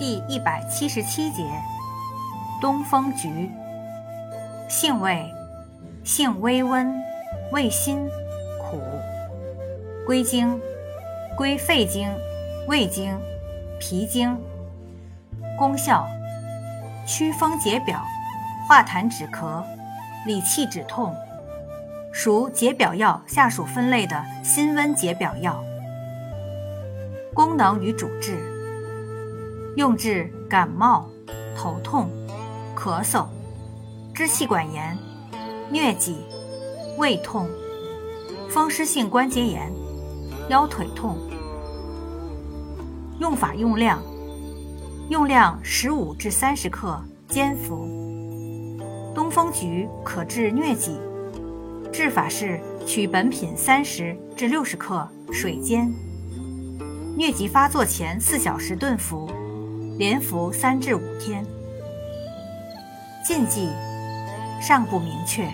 第一百七十七节，东风菊，性味，性微温，味辛，苦，归经，归肺经、胃经、脾经。功效，祛风解表，化痰止咳，理气止痛，属解表药下属分类的辛温解表药。功能与主治。用治感冒、头痛、咳嗽、支气管炎、疟疾、胃痛、风湿性关节炎、腰腿痛。用法用量：用量十五至三十克，煎服。东风菊可治疟疾，治法是取本品三十至六十克，水煎。疟疾发作前四小时炖服。连服三至五天。禁忌尚不明确。